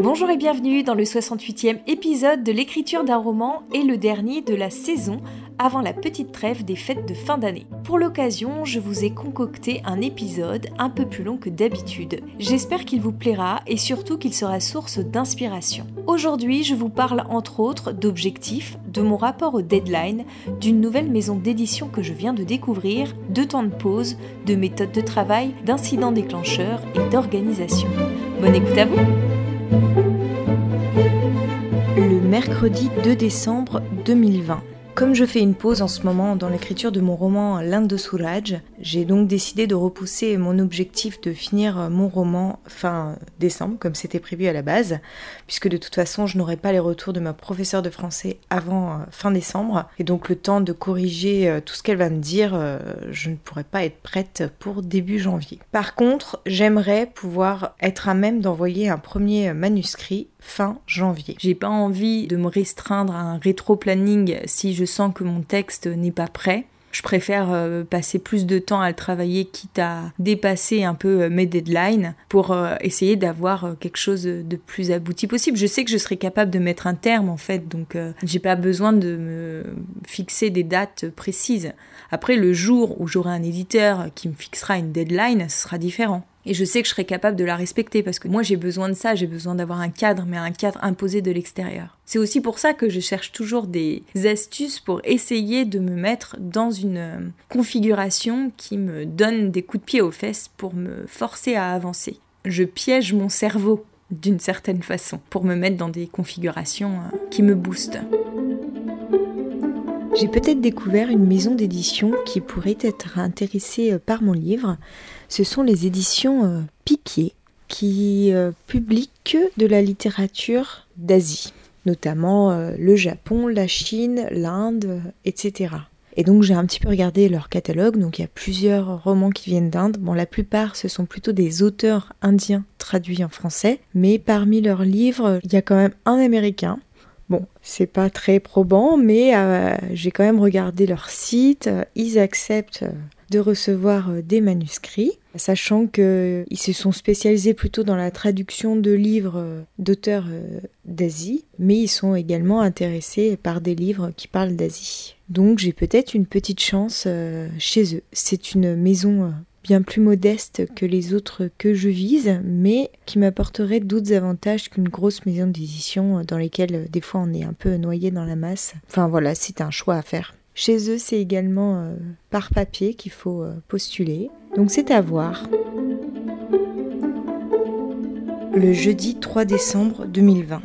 Bonjour et bienvenue dans le 68e épisode de l'écriture d'un roman et le dernier de la saison avant la petite trêve des fêtes de fin d'année. Pour l'occasion, je vous ai concocté un épisode un peu plus long que d'habitude. J'espère qu'il vous plaira et surtout qu'il sera source d'inspiration. Aujourd'hui, je vous parle entre autres d'objectifs, de mon rapport au deadline, d'une nouvelle maison d'édition que je viens de découvrir, de temps de pause, de méthodes de travail, d'incidents déclencheurs et d'organisation. Bonne écoute à vous Le mercredi 2 décembre 2020. Comme je fais une pause en ce moment dans l'écriture de mon roman L'Inde de Souraj, j'ai donc décidé de repousser mon objectif de finir mon roman fin décembre, comme c'était prévu à la base, puisque de toute façon je n'aurai pas les retours de ma professeure de français avant euh, fin décembre, et donc le temps de corriger euh, tout ce qu'elle va me dire, euh, je ne pourrai pas être prête pour début janvier. Par contre, j'aimerais pouvoir être à même d'envoyer un premier manuscrit fin janvier. J'ai pas envie de me restreindre à un rétro-planning si je sens que mon texte n'est pas prêt. Je préfère euh, passer plus de temps à le travailler, quitte à dépasser un peu euh, mes deadlines, pour euh, essayer d'avoir quelque chose de plus abouti possible. Je sais que je serai capable de mettre un terme en fait, donc j'ai pas besoin de me fixer des dates précises. Après, le jour où j'aurai un éditeur qui me fixera une deadline, ce sera différent. Et je sais que je serai capable de la respecter parce que moi j'ai besoin de ça, j'ai besoin d'avoir un cadre, mais un cadre imposé de l'extérieur. C'est aussi pour ça que je cherche toujours des astuces pour essayer de me mettre dans une euh, configuration qui me donne des coups de pied aux fesses pour me forcer à avancer. Je piège mon cerveau d'une certaine façon pour me mettre dans des configurations euh, qui me boostent. J'ai peut-être découvert une maison d'édition qui pourrait être intéressée euh, par mon livre ce sont les éditions euh, Pipier qui euh, publient que de la littérature d'Asie, notamment le Japon, la Chine, l'Inde, etc. Et donc j'ai un petit peu regardé leur catalogue, donc il y a plusieurs romans qui viennent d'Inde. Bon, la plupart ce sont plutôt des auteurs indiens traduits en français, mais parmi leurs livres, il y a quand même un américain. Bon, c'est pas très probant, mais j'ai quand même regardé leur site. Ils acceptent de recevoir euh, des manuscrits, sachant qu'ils euh, se sont spécialisés plutôt dans la traduction de livres euh, d'auteurs d'Asie, mais ils sont également intéressés par des livres qui parlent d'Asie. Donc j'ai peut-être une petite chance chez eux. C'est une maison bien plus modeste que les autres que je vise, mais qui m'apporterait d'autres avantages qu'une grosse maison d'édition dans lesquelles des fois on est un peu noyé dans la masse. Enfin voilà, c'est un choix à faire. Chez eux, c'est également euh, par papier qu'il faut euh, postuler. Donc c'est à voir. Le jeudi 3 décembre 2020.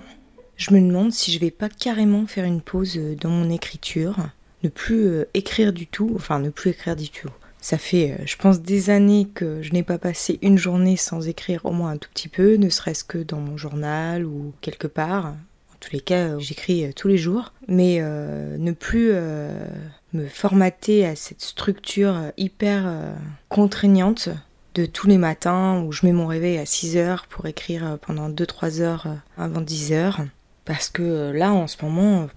Je me demande si je vais pas carrément faire une pause euh, dans mon écriture, ne plus écrire du tout, enfin ne plus écrire du tout. Ça fait, je pense, des années que je n'ai pas passé une journée sans écrire au moins un tout petit peu, ne serait-ce que dans mon journal ou quelque part. Tous les cas, euh, j'écris euh, tous les jours, mais euh, ne plus me formater à cette structure hyper contraignante de tous les matins où je mets mon réveil à 6 heures pour écrire pendant 2-3 heures avant 10 heures. Parce que là, en ce moment,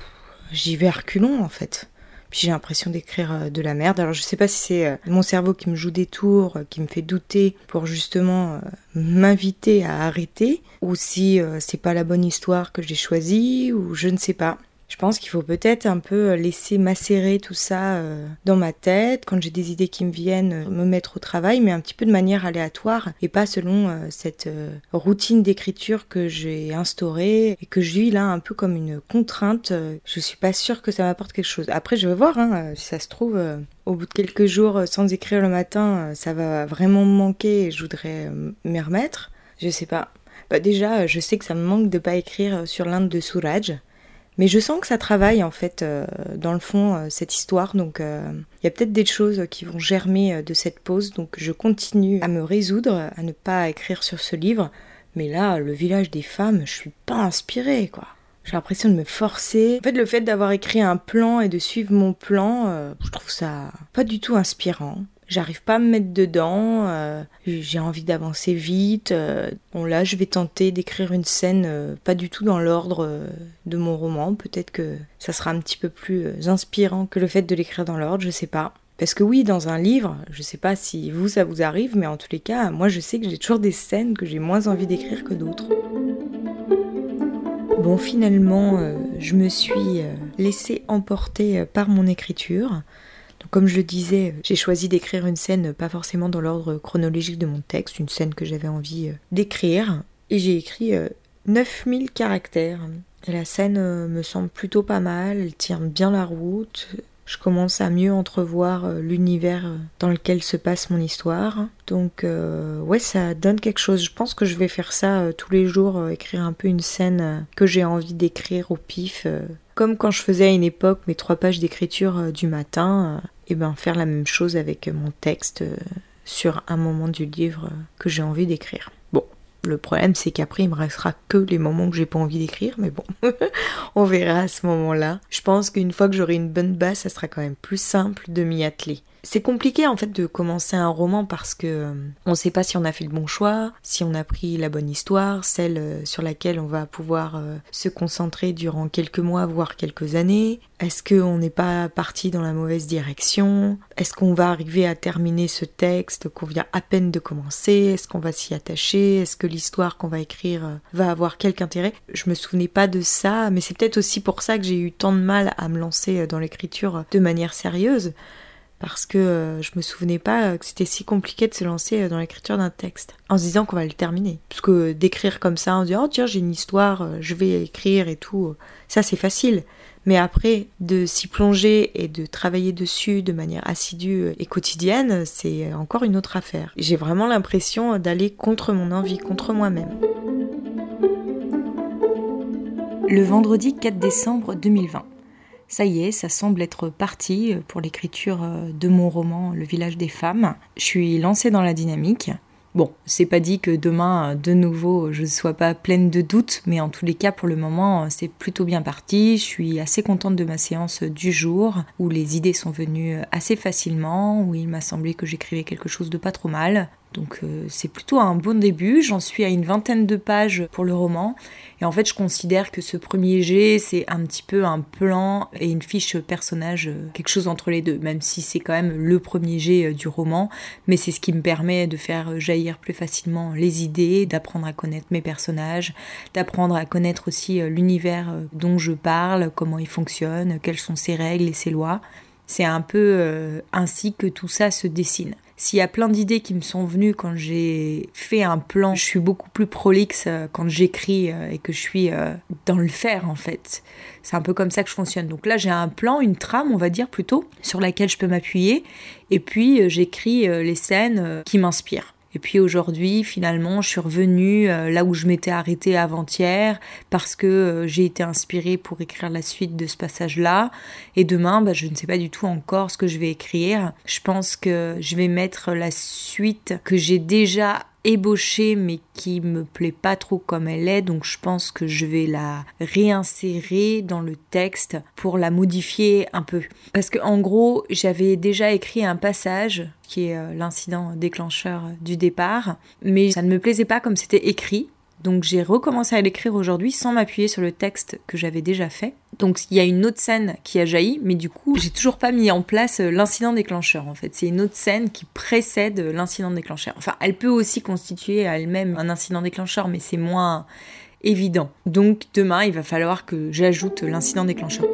j'y vais reculons en fait j'ai l'impression d'écrire euh, de la merde. Alors je sais pas si c'est euh, mon cerveau qui me joue des tours, euh, qui me fait douter pour justement m'inviter à arrêter, ou si c'est pas la bonne histoire que j'ai choisie, ou je ne sais pas. Je pense qu'il faut peut-être un peu euh, laisser macérer tout ça euh, dans ma tête, quand j'ai des idées qui me viennent, euh, me mettre au travail, mais un petit peu de manière aléatoire et pas selon cette routine d'écriture que j'ai instaurée et que je vis là un peu comme une contrainte. Je suis pas sûre que ça m'apporte quelque chose. Après, je vais voir, hein, si ça se trouve, au bout de quelques jours sans écrire le matin, ça va vraiment me manquer et je voudrais m'y remettre. Je sais pas. Bah déjà, je sais que ça me manque de pas écrire sur l'Inde de Souraj. Mais je sens que ça travaille en fait euh, dans le fond euh, cette histoire, donc euh, il y a peut-être des choses qui vont germer de cette pause, donc je continue à me résoudre à ne pas écrire sur ce livre. Mais là, le village des femmes, je suis pas inspirée quoi. J'ai l'impression de me forcer. En fait, le fait d'avoir écrit un plan et de suivre mon plan, je trouve ça pas du tout inspirant. J'arrive pas à me mettre dedans, euh, j'ai envie d'avancer vite. Euh. bon là, je vais tenter d'écrire une scène euh, pas du tout dans l'ordre de mon roman. Peut-être que ça sera un petit peu plus inspirant que le fait de l'écrire dans l'ordre, je sais pas. Parce que oui, dans un livre, je sais pas si vous ça vous arrive, mais en tous les cas, moi je sais que j'ai toujours des scènes que j'ai moins envie d'écrire que d'autres. Bon, finalement, je me suis laissée emporter par mon écriture. Comme je le disais, j'ai choisi d'écrire une scène pas forcément dans l'ordre chronologique de mon texte, une scène que j'avais envie d'écrire. Et j'ai écrit 9000 caractères. Et la scène me semble plutôt pas mal, elle tient bien la route je commence à mieux entrevoir euh, l'univers euh, dans lequel se passe mon histoire. Donc euh, ouais, ça donne quelque chose. Je pense que je vais faire ça tous les jours, écrire un peu une scène que j'ai envie d'écrire au pif. comme quand je faisais à une époque mes trois pages d'écriture du matin, et ben faire la même chose avec mon texte sur un moment du livre que j'ai envie d'écrire. Le problème, c'est qu'après, il me restera que les moments que j'ai pas envie d'écrire, mais bon, on verra à ce moment-là. Je pense qu'une fois que j'aurai une bonne base, ça sera quand même plus simple de m'y atteler. C'est compliqué en fait de commencer un roman parce que euh, on ne sait pas si on a fait le bon choix, si on a pris la bonne histoire, celle euh, sur laquelle on va pouvoir euh, se concentrer durant quelques mois, voire quelques années. Est-ce qu'on n'est pas parti dans la mauvaise direction? Est-ce qu'on va arriver à terminer ce texte qu'on vient à peine de commencer? Est-ce qu'on va s'y attacher? Est-ce que l'histoire qu'on va écrire va avoir quelque intérêt? Je me souvenais pas de ça, mais c'est peut-être aussi pour ça que j'ai eu tant de mal à me lancer dans l'écriture de manière sérieuse parce que euh, je me souvenais pas que c'était si compliqué de se lancer euh, dans l'écriture d'un texte en se disant qu'on va le terminer. Parce que d'écrire comme ça en disant oh tiens j'ai une histoire, euh, je vais écrire et tout, ça c'est facile. Mais après, de s'y plonger et de travailler dessus de manière assidue et quotidienne, c'est encore une autre affaire. J'ai vraiment l'impression d'aller contre mon envie, contre moi-même. Le vendredi 4 décembre 2020 ça y est, ça semble être parti pour l'écriture euh, de mon roman Le village des femmes. Je suis lancée dans la dynamique. Bon, c'est pas dit que demain, de nouveau, je ne sois pas pleine de doutes, mais en tous les cas, pour le moment, c'est plutôt bien parti. Je suis assez contente de ma séance du jour, où les idées sont venues assez facilement, où il m'a semblé que j'écrivais quelque chose de pas trop mal. Donc euh, c'est plutôt un bon début, j'en suis à une vingtaine de pages pour le roman et en fait je considère que ce premier jet c'est un petit peu un plan et une fiche personnage, euh, quelque chose entre les deux, même si c'est quand même le premier jet euh, du roman, mais c'est ce qui me permet de faire jaillir plus facilement les idées, d'apprendre à connaître mes personnages, d'apprendre à connaître aussi l'univers dont je parle, comment il fonctionne, quelles sont ses règles et ses lois. C'est un peu ainsi que tout ça se dessine. S'il y a plein d'idées qui me sont venues quand j'ai fait un plan, je suis beaucoup plus prolixe euh, quand j'écris euh, et que je suis euh, dans le faire en fait. C'est un peu comme ça que je fonctionne. Donc là, j'ai un plan, une trame, on va dire plutôt, sur laquelle je peux m'appuyer. Et puis, j'écris les scènes qui m'inspirent. Et puis aujourd'hui, finalement, je suis revenue euh, là où je m'étais arrêtée avant-hier parce que euh, j'ai été inspirée pour écrire la suite de ce passage-là. Et demain, bah, je ne sais pas du tout encore ce que je vais écrire. Je pense que je vais mettre la suite que j'ai déjà ébauchée mais qui me plaît pas trop comme elle est donc je pense que je vais la réinsérer dans le texte pour la modifier un peu. Parce que en gros j'avais déjà écrit un passage qui est euh, l'incident déclencheur du départ mais ça ne me plaisait pas comme c'était écrit donc j'ai recommencé à l'écrire aujourd'hui sans m'appuyer sur le texte que j'avais déjà fait. Donc il y a une autre scène qui a jailli, mais du coup j'ai toujours pas mis en place euh, l'incident déclencheur en fait. C'est une autre scène qui précède l'incident déclencheur. Enfin, elle peut aussi constituer à elle-même un incident déclencheur, mais c'est moins évident. Donc demain il va falloir que j'ajoute l'incident déclencheur.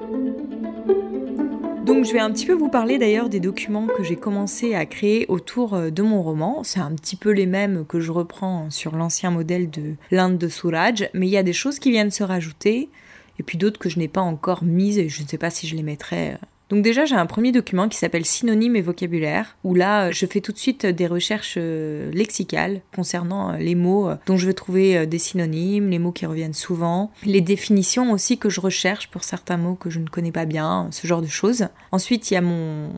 Donc je vais un petit peu vous parler d'ailleurs des documents que j'ai commencé à créer autour euh, de mon roman. C'est un petit peu les mêmes que je reprends sur l'ancien modèle de l'Inde de Souraj, mais il y a des choses qui viennent se rajouter et puis d'autres que je n'ai pas encore mises et je ne sais pas si je les mettrai euh, donc déjà, j'ai un premier document qui s'appelle Synonymes et vocabulaire, où là, je fais tout de suite des recherches euh, lexicales concernant euh, les mots euh, dont je veux trouver des synonymes, les mots qui reviennent souvent, les définitions aussi que je recherche pour certains mots que je ne connais pas bien, ce genre de choses. Ensuite, il y a mon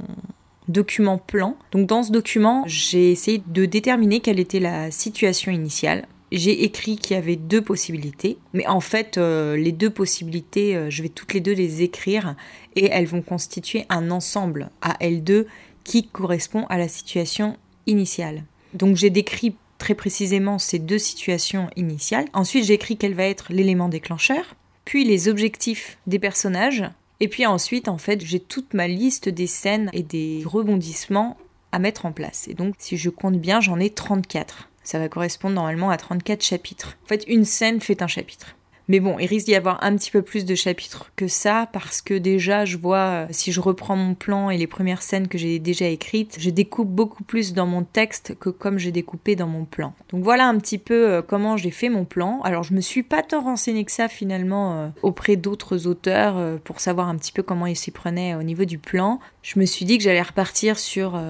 document plan. Donc dans ce document, j'ai essayé de déterminer quelle était la situation initiale j'ai écrit qu'il y avait deux possibilités, mais en fait, euh, les deux possibilités, euh, je vais toutes les deux les écrire et elles vont constituer un ensemble à L2 qui correspond à la situation initiale. Donc j'ai décrit très précisément ces deux situations initiales. Ensuite, j'écris quel va être l'élément déclencheur, puis les objectifs des personnages Et puis ensuite, en fait, j'ai toute ma liste des scènes et des rebondissements à mettre en place. Et donc, si je compte bien, j'en ai 34. Ça va correspondre normalement à 34 chapitres. En fait, une scène fait un chapitre. Mais bon, il risque d'y avoir un petit peu plus de chapitres que ça parce que déjà, je vois, euh, si je reprends mon plan et les premières scènes que j'ai déjà écrites, je découpe beaucoup plus dans mon texte que comme j'ai découpé dans mon plan. Donc voilà un petit peu euh, comment j'ai fait mon plan. Alors je me suis pas tant renseignée que ça finalement euh, auprès d'autres auteurs pour savoir un petit peu comment ils s'y prenaient au niveau du plan. Je me suis dit que j'allais repartir sur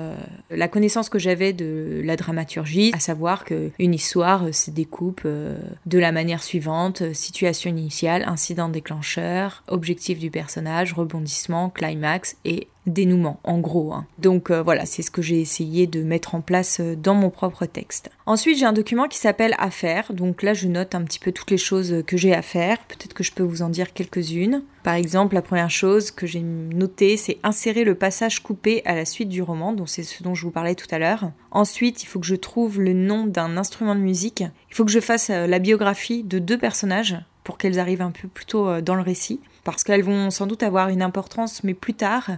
la connaissance que j'avais de la dramaturgie, à savoir que une histoire se découpe de la manière suivante, situation initiale, incident déclencheur, objectif du personnage, rebondissement, climax et dénouement, en gros. Hein. Donc euh, voilà, c'est ce que j'ai essayé de mettre en place euh, dans mon propre texte. Ensuite, j'ai un document qui s'appelle Affaires. Donc là, je note un petit peu toutes les choses que j'ai à faire. Peut-être que je peux vous en dire quelques-unes. Par exemple, la première chose que j'ai notée, c'est insérer le passage coupé à la suite du roman, donc c'est ce dont je vous parlais tout à l'heure. Ensuite, il faut que je trouve le nom d'un instrument de musique. Il faut que je fasse euh, la biographie de deux personnages pour qu'elles arrivent un peu plus tôt dans le récit parce qu'elles vont sans doute avoir une importance, mais plus tard.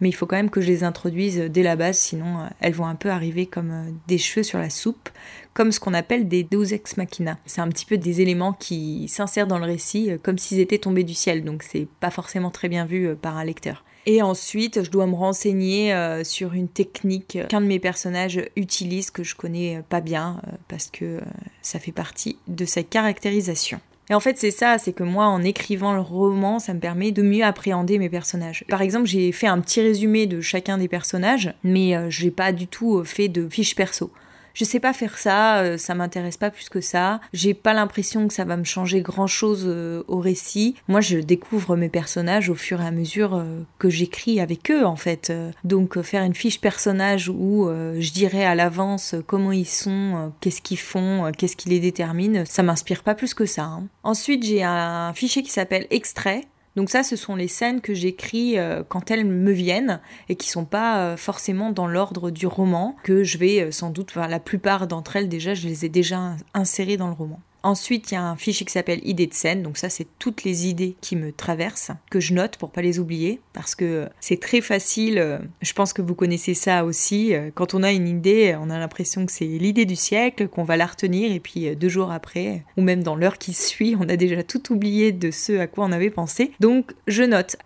Mais il faut quand même que je les introduise dès la base, sinon euh, elles vont un peu arriver comme euh, des cheveux sur la soupe, comme ce qu'on appelle des deus ex machina. C'est un petit peu des éléments qui s'insèrent dans le récit euh, comme s'ils étaient tombés du ciel, donc c'est pas forcément très bien vu par un lecteur. Et ensuite, je dois me renseigner sur une technique qu'un de mes personnages utilise que je connais pas bien parce que ça fait partie de sa caractérisation. Et en fait, c'est ça, c'est que moi, en écrivant le roman, ça me permet de mieux appréhender mes personnages. Par exemple, j'ai fait un petit résumé de chacun des personnages, mais euh, j'ai pas du tout euh, fait de fiche perso je sais pas faire ça, euh, ça m'intéresse pas plus que ça. J'ai pas l'impression que ça va me changer grand chose euh, au récit. Moi, je découvre mes personnages au fur et à mesure euh, que j'écris avec eux, en fait. Donc, faire une fiche personnage où je dirais à l'avance comment ils sont, qu'est-ce qu'ils font, qu'est-ce qui les détermine, ça m'inspire pas plus que ça. Hein. Ensuite, j'ai un fichier qui s'appelle extrait donc ça, ce sont les scènes que j'écris euh, quand elles me viennent et qui sont pas euh, forcément dans l'ordre du roman, que je vais euh, sans doute, la plupart d'entre elles déjà, je les ai déjà insérées dans le roman. Ensuite, il y a un fichier qui s'appelle idées de scène. Donc ça, c'est toutes les idées qui me traversent, que je note pour pas les oublier, parce que c'est très facile. Euh, je pense que vous connaissez ça aussi. Euh, quand on a une idée, on a l'impression que c'est l'idée du siècle, qu'on va la retenir, et puis euh, deux jours après, ou même dans l'heure qui suit, on a déjà tout oublié de ce à quoi on avait pensé. Donc je note.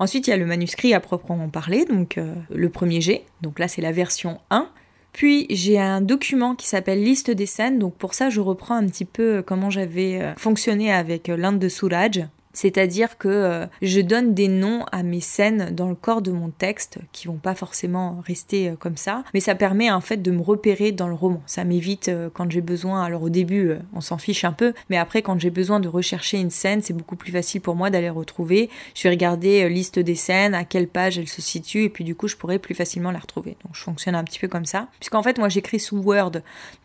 Ensuite, il y a le manuscrit à proprement parler, donc le premier G. Donc là, c'est la version 1. Puis j'ai un document qui s'appelle liste des scènes, donc pour ça je reprends un petit peu comment j'avais euh, fonctionné avec euh, l'Inde de Souraj. C'est-à-dire que euh, je donne des noms à mes scènes dans le corps de mon texte qui vont pas forcément rester euh, comme ça, mais ça permet en fait de me repérer dans le roman. Ça m'évite euh, quand j'ai besoin, alors au début on s'en fiche un peu, mais après quand j'ai besoin de rechercher une scène, c'est beaucoup plus facile pour moi d'aller retrouver. Je vais regarder liste des scènes, à quelle page elle se situe, et puis du coup je pourrais plus facilement la retrouver. Donc je fonctionne un petit peu comme ça, puisqu'en fait moi j'écris sous Word,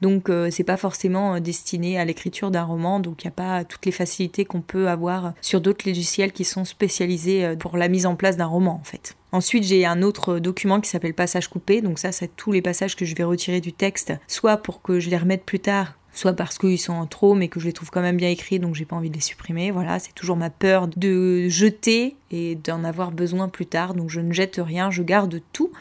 donc c'est pas forcément destiné à l'écriture d'un roman, donc il n'y a pas toutes les facilités qu'on peut avoir sur d'autres logiciels qui sont spécialisés euh, pour la mise en place d'un roman en fait. Ensuite, j'ai un autre document qui s'appelle passage coupé. Donc ça, c'est tous les passages que je vais retirer du texte, soit pour que je les remette plus tard, soit parce qu'ils sont en trop, mais que je les trouve quand même bien écrits, donc j'ai pas envie de les supprimer. Voilà, c'est toujours ma peur de jeter et d'en avoir besoin plus tard. Donc je ne jette rien, je garde tout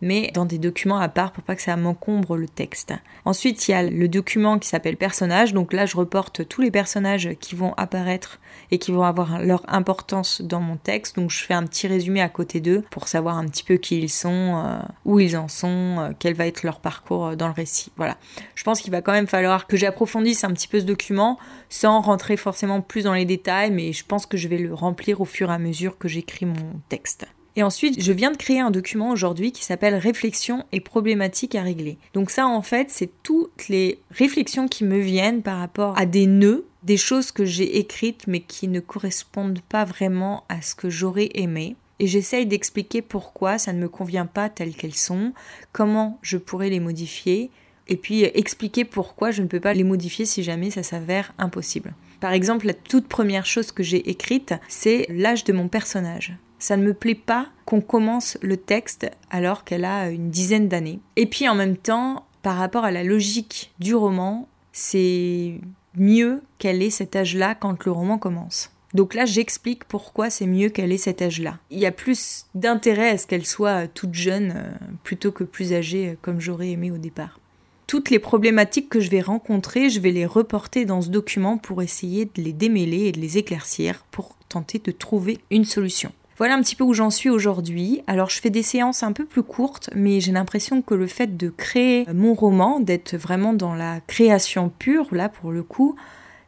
mais dans des documents à part pour pas que ça m'encombre le texte. Ensuite, il y a le document qui s'appelle personnages. Donc là, je reporte tous les personnages qui vont apparaître et qui vont avoir leur importance dans mon texte. Donc je fais un petit résumé à côté d'eux pour savoir un petit peu qui ils sont, euh, où ils en sont, euh, quel va être leur parcours euh, dans le récit. Voilà. Je pense qu'il va quand même falloir que j'approfondisse un petit peu ce document sans rentrer forcément plus dans les détails, mais je pense que je vais le remplir au fur et à mesure que j'écris mon texte. Et ensuite, je viens de créer un document aujourd'hui qui s'appelle Réflexions et problématiques à régler. Donc ça, en fait, c'est toutes les réflexions qui me viennent par rapport à des nœuds, des choses que j'ai écrites mais qui ne correspondent pas vraiment à ce que j'aurais aimé. Et j'essaye d'expliquer pourquoi ça ne me convient pas telles qu'elles sont, comment je pourrais les modifier, et puis expliquer pourquoi je ne peux pas les modifier si jamais ça s'avère impossible. Par exemple, la toute première chose que j'ai écrite, c'est l'âge de mon personnage. Ça ne me plaît pas qu'on commence le texte alors qu'elle a une dizaine d'années. Et puis en même temps, par rapport à la logique du roman, c'est mieux qu'elle ait cet âge-là quand le roman commence. Donc là, j'explique pourquoi c'est mieux qu'elle ait cet âge-là. Il y a plus d'intérêt à ce qu'elle soit toute jeune euh, plutôt que plus âgée euh, comme j'aurais aimé au départ. Toutes les problématiques que je vais rencontrer, je vais les reporter dans ce document pour essayer de les démêler et de les éclaircir pour tenter de trouver une solution. Voilà un petit peu où j'en suis aujourd'hui. Alors je fais des séances un peu plus courtes, mais j'ai l'impression que le fait de créer mon roman, d'être vraiment dans la création pure, là pour le coup,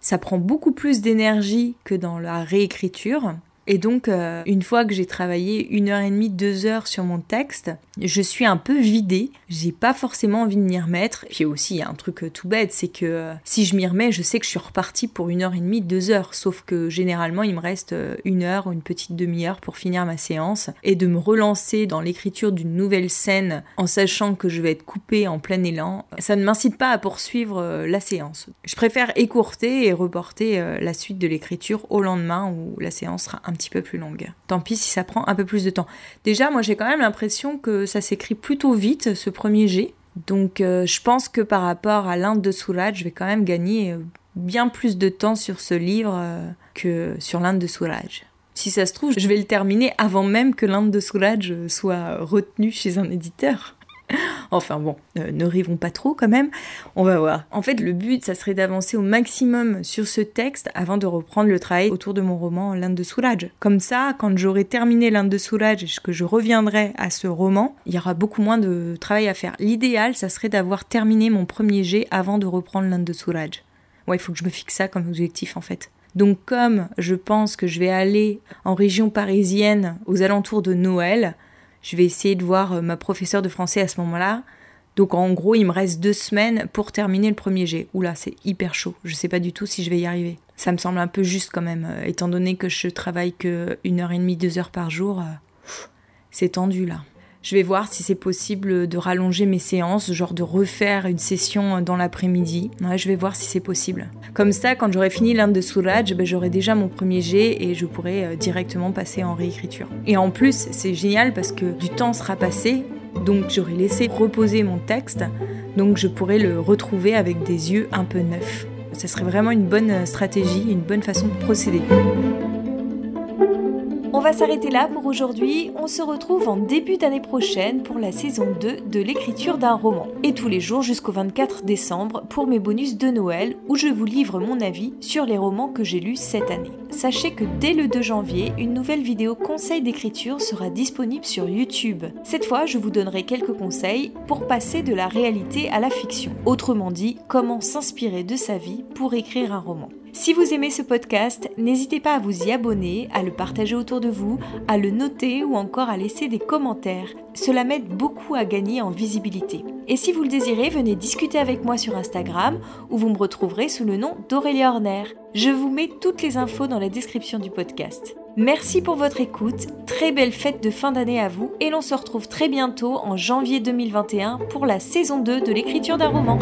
ça prend beaucoup plus d'énergie que dans la réécriture. Et donc, euh, une fois que j'ai travaillé une heure et demie, deux heures sur mon texte, je suis un peu vidée. J'ai pas forcément envie de m'y remettre. Puis aussi, il y a un truc euh, tout bête, c'est que euh, si je m'y remets, je sais que je suis repartie pour une heure et demie, deux heures. Sauf que généralement, il me reste une heure ou une petite demi-heure pour finir ma séance. Et de me relancer dans l'écriture d'une nouvelle scène en sachant que je vais être coupée en plein élan, ça ne m'incite pas à poursuivre la séance. Je préfère écourter et reporter la suite de l'écriture au lendemain où la séance sera un petit peu plus longue. Tant pis si ça prend un peu plus de temps. Déjà, moi j'ai quand même l'impression que ça s'écrit plutôt vite, ce premier G. Donc euh, je pense que par rapport à l'Inde de Suraj, je vais quand même gagner euh, bien plus de temps sur ce livre euh, que sur l'Inde de Suraj. Si ça se trouve, je vais le terminer avant même que l'Inde de Suraj soit retenu chez un éditeur. enfin bon, ne rivons pas trop quand même, on va voir. En fait, le but, ça serait d'avancer au maximum sur ce texte avant de reprendre le travail autour de mon roman L'Inde de Souraj. Comme ça, quand j'aurai terminé L'Inde de Souraj et que je reviendrai à ce roman, il y aura beaucoup moins de travail à faire. L'idéal, ça serait d'avoir terminé mon premier jet avant de reprendre L'Inde de Souraj. Ouais, il faut que je me fixe ça comme objectif en fait. Donc comme je pense que je vais aller en région parisienne aux alentours de Noël, je vais essayer de voir euh, ma professeure de français à ce moment-là. Donc en gros, il me reste deux semaines pour terminer le premier G. Oula, c'est hyper chaud. Je sais pas du tout si je vais y arriver. Ça me semble un peu juste quand même, euh, étant donné que je travaille que une heure et demie, deux heures par jour. Euh, c'est tendu là. Je vais voir si c'est possible de rallonger mes séances, genre de refaire une session dans l'après-midi. je vais voir si c'est possible. Comme ça, quand j'aurai fini l'Inde de Suraj, ben, j'aurai déjà mon premier jet et je pourrai euh, directement passer en réécriture. Et en plus, c'est génial parce que du temps sera passé, donc j'aurai laissé reposer mon texte, donc je pourrai le retrouver avec des yeux un peu neufs. Ce serait vraiment une bonne stratégie, une bonne façon de procéder. On va s'arrêter là pour aujourd'hui. On se retrouve en début d'année prochaine pour la saison 2 de l'écriture d'un roman. Et tous les jours jusqu'au 24 décembre pour mes bonus de Noël où je vous livre mon avis sur les romans que j'ai lus cette année. Sachez que dès le 2 janvier, une nouvelle vidéo conseil d'écriture sera disponible sur YouTube. Cette fois, je vous donnerai quelques conseils pour passer de la réalité à la fiction. Autrement dit, comment s'inspirer de sa vie pour écrire un roman. Si vous aimez ce podcast, n'hésitez pas à vous y abonner, à le partager autour de vous, à le noter ou encore à laisser des commentaires. Cela m'aide beaucoup à gagner en visibilité. Et si vous le désirez, venez discuter avec moi sur Instagram où vous me retrouverez sous le nom d'Aurélia Horner. Je vous mets toutes les infos dans la description du podcast. Merci pour votre écoute, très belle fête de fin d'année à vous et l'on se retrouve très bientôt en janvier 2021 pour la saison 2 de l'écriture d'un roman.